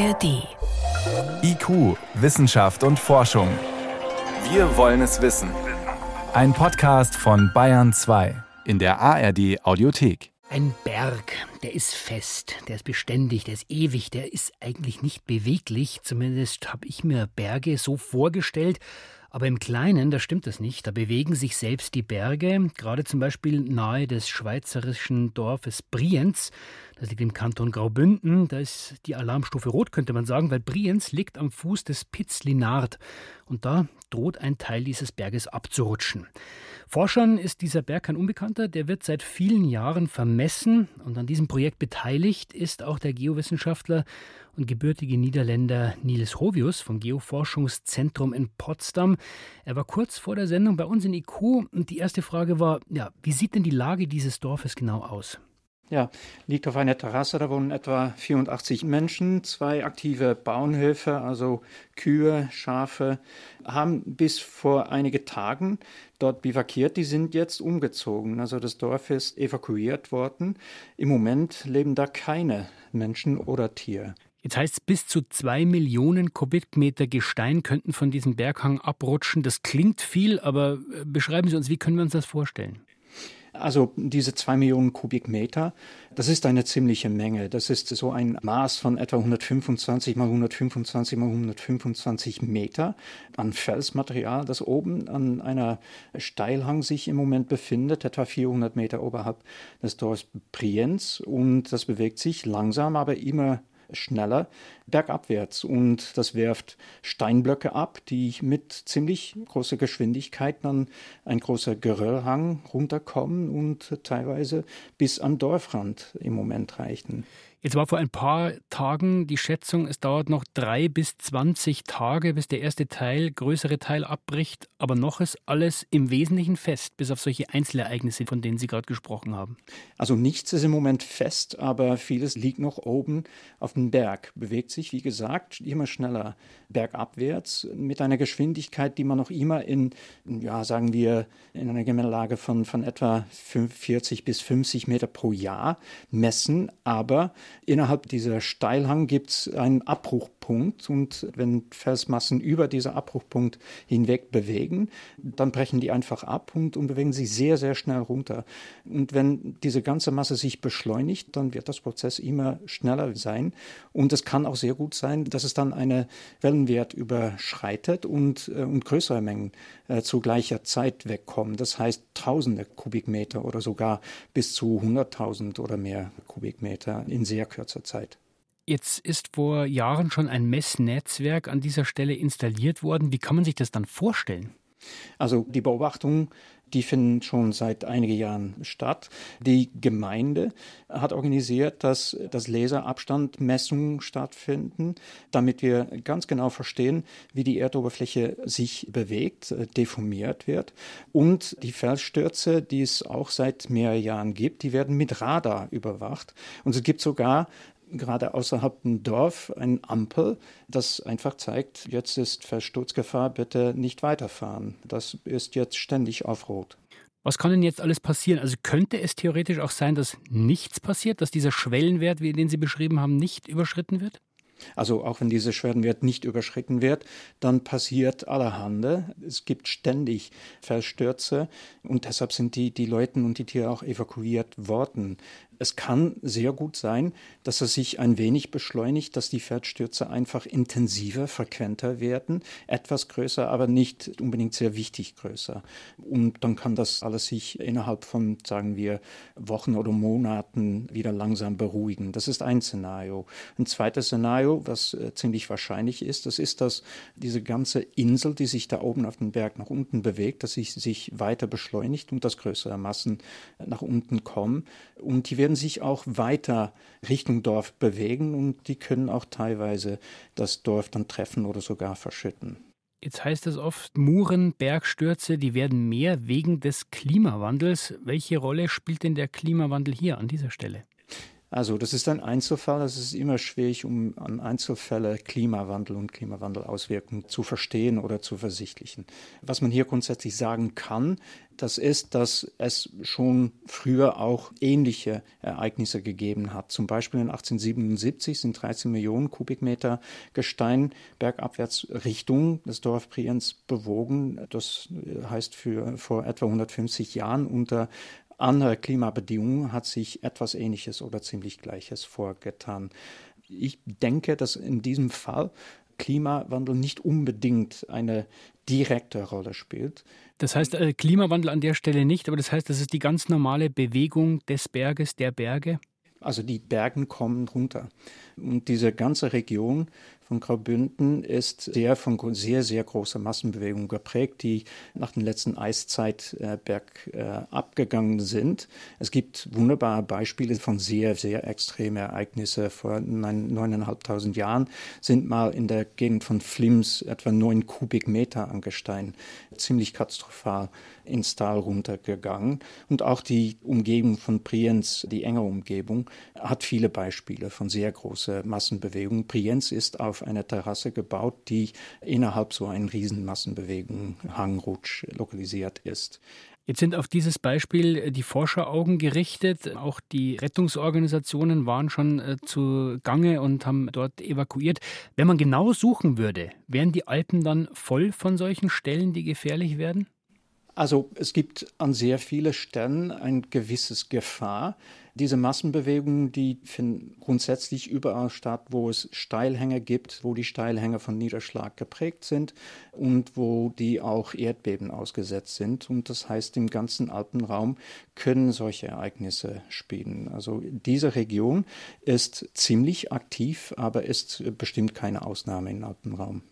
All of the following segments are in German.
ARD. IQ, Wissenschaft und Forschung. Wir wollen es wissen. Ein Podcast von Bayern 2 in der ARD Audiothek. Ein Berg, der ist fest, der ist beständig, der ist ewig, der ist eigentlich nicht beweglich. Zumindest habe ich mir Berge so vorgestellt. Aber im Kleinen, da stimmt das nicht. Da bewegen sich selbst die Berge, gerade zum Beispiel nahe des schweizerischen Dorfes Brienz. Das liegt im Kanton Graubünden. Da ist die Alarmstufe rot, könnte man sagen, weil Brienz liegt am Fuß des Piz Linard. Und da droht ein Teil dieses Berges abzurutschen. Forschern ist dieser Berg kein Unbekannter. Der wird seit vielen Jahren vermessen. Und an diesem Projekt beteiligt ist auch der Geowissenschaftler und gebürtige Niederländer Niels Hovius vom Geoforschungszentrum in Potsdam. Er war kurz vor der Sendung bei uns in IQ und die erste Frage war, ja, wie sieht denn die Lage dieses Dorfes genau aus? Ja, liegt auf einer Terrasse, da wohnen etwa 84 Menschen, zwei aktive Bauernhöfe, also Kühe, Schafe, haben bis vor einige Tagen dort bivakiert, die sind jetzt umgezogen. Also das Dorf ist evakuiert worden. Im Moment leben da keine Menschen oder Tiere. Jetzt heißt es, bis zu zwei Millionen Kubikmeter Gestein könnten von diesem Berghang abrutschen. Das klingt viel, aber äh, beschreiben Sie uns, wie können wir uns das vorstellen? Also diese zwei Millionen Kubikmeter, das ist eine ziemliche Menge. Das ist so ein Maß von etwa 125 mal 125 mal 125 Meter an Felsmaterial, das oben an einer Steilhang sich im Moment befindet, etwa 400 Meter oberhalb des Dorfs Brienz. Und das bewegt sich langsam, aber immer schneller bergabwärts und das wirft Steinblöcke ab, die mit ziemlich großer Geschwindigkeit dann ein großer Geröllhang runterkommen und teilweise bis am Dorfrand im Moment reichen. Jetzt war vor ein paar Tagen die Schätzung, es dauert noch drei bis zwanzig Tage, bis der erste Teil, größere Teil abbricht. Aber noch ist alles im Wesentlichen fest, bis auf solche Einzelereignisse, von denen Sie gerade gesprochen haben. Also nichts ist im Moment fest, aber vieles liegt noch oben auf dem Berg, bewegt sich, wie gesagt, immer schneller bergabwärts mit einer Geschwindigkeit, die man noch immer in, ja, sagen wir, in einer Gemengelage von, von etwa 40 bis 50 Meter pro Jahr messen. Aber innerhalb dieser Steilhang gibt es einen Abbruchpunkt und wenn Felsmassen über diesen Abbruchpunkt hinweg bewegen, dann brechen die einfach ab und, und bewegen sich sehr, sehr schnell runter. Und wenn diese ganze Masse sich beschleunigt, dann wird das Prozess immer schneller sein. Und es kann auch sehr gut sein, dass es dann eine Wellenwert überschreitet und, äh, und größere Mengen äh, zu gleicher Zeit wegkommen. Das heißt tausende Kubikmeter oder sogar bis zu 100.000 oder mehr Kubikmeter in sehr kürzer Zeit. Jetzt ist vor Jahren schon ein Messnetzwerk an dieser Stelle installiert worden. Wie kann man sich das dann vorstellen? Also die Beobachtung die finden schon seit einigen Jahren statt. Die Gemeinde hat organisiert, dass das Laserabstandmessungen stattfinden, damit wir ganz genau verstehen, wie die Erdoberfläche sich bewegt, äh, deformiert wird. Und die Felsstürze, die es auch seit mehreren Jahren gibt, die werden mit Radar überwacht. Und es gibt sogar gerade außerhalb dem Dorf ein Ampel, das einfach zeigt, jetzt ist Versturzgefahr, bitte nicht weiterfahren. Das ist jetzt ständig auf Rot. Was kann denn jetzt alles passieren? Also könnte es theoretisch auch sein, dass nichts passiert, dass dieser Schwellenwert, wie den Sie beschrieben haben, nicht überschritten wird? Also auch wenn dieser Schwellenwert nicht überschritten wird, dann passiert allerhande. Es gibt ständig Verstürze und deshalb sind die, die Leute und die Tiere auch evakuiert worden es kann sehr gut sein, dass es sich ein wenig beschleunigt, dass die Fettstürze einfach intensiver, frequenter werden, etwas größer, aber nicht unbedingt sehr wichtig größer. Und dann kann das alles sich innerhalb von, sagen wir, Wochen oder Monaten wieder langsam beruhigen. Das ist ein Szenario. Ein zweites Szenario, was äh, ziemlich wahrscheinlich ist, das ist, dass diese ganze Insel, die sich da oben auf dem Berg nach unten bewegt, dass sie sich weiter beschleunigt und dass größere Massen nach unten kommen. Und die werden werden sich auch weiter Richtung Dorf bewegen und die können auch teilweise das Dorf dann treffen oder sogar verschütten. Jetzt heißt es oft, Muren, Bergstürze, die werden mehr wegen des Klimawandels. Welche Rolle spielt denn der Klimawandel hier an dieser Stelle? Also das ist ein Einzelfall. Es ist immer schwierig, um an Einzelfälle Klimawandel und Klimawandelauswirkungen zu verstehen oder zu versichtlichen. Was man hier grundsätzlich sagen kann, das ist, dass es schon früher auch ähnliche Ereignisse gegeben hat. Zum Beispiel in 1877 sind 13 Millionen Kubikmeter Gestein bergabwärts Richtung des Dorf Brienz bewogen. Das heißt für vor etwa 150 Jahren unter andere Klimabedingungen hat sich etwas Ähnliches oder ziemlich Gleiches vorgetan. Ich denke, dass in diesem Fall Klimawandel nicht unbedingt eine direkte Rolle spielt. Das heißt, äh, Klimawandel an der Stelle nicht, aber das heißt, das ist die ganz normale Bewegung des Berges, der Berge? Also die Bergen kommen runter. Und diese ganze Region von Graubünden ist sehr von sehr, sehr großer Massenbewegung geprägt, die nach der letzten Eiszeit äh, bergab äh, gegangen sind. Es gibt wunderbare Beispiele von sehr, sehr extremen Ereignissen. Vor neuneinhalbtausend Jahren sind mal in der Gegend von Flims etwa neun Kubikmeter an Gestein ziemlich katastrophal ins Tal runtergegangen. Und auch die Umgebung von Brienz, die enge Umgebung, hat viele Beispiele von sehr großer Massenbewegung. Brienz ist auf eine Terrasse gebaut, die innerhalb so einer Riesenmassenbewegung, Hangrutsch, lokalisiert ist. Jetzt sind auf dieses Beispiel die Forscheraugen gerichtet. Auch die Rettungsorganisationen waren schon äh, zu Gange und haben dort evakuiert. Wenn man genau suchen würde, wären die Alpen dann voll von solchen Stellen, die gefährlich werden? Also es gibt an sehr vielen Stellen ein gewisses Gefahr. Diese Massenbewegungen, die finden grundsätzlich überall statt, wo es Steilhänge gibt, wo die Steilhänge von Niederschlag geprägt sind und wo die auch Erdbeben ausgesetzt sind. Und das heißt, im ganzen Alpenraum können solche Ereignisse spielen. Also diese Region ist ziemlich aktiv, aber ist bestimmt keine Ausnahme im Alpenraum.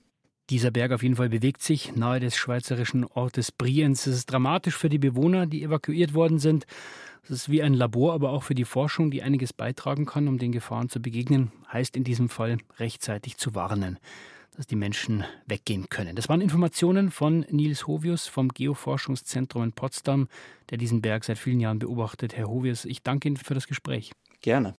Dieser Berg auf jeden Fall bewegt sich nahe des schweizerischen Ortes Brienz. Es ist dramatisch für die Bewohner, die evakuiert worden sind. Es ist wie ein Labor, aber auch für die Forschung, die einiges beitragen kann, um den Gefahren zu begegnen. Heißt in diesem Fall rechtzeitig zu warnen, dass die Menschen weggehen können. Das waren Informationen von Nils Hovius vom Geoforschungszentrum in Potsdam, der diesen Berg seit vielen Jahren beobachtet. Herr Hovius, ich danke Ihnen für das Gespräch. Gerne.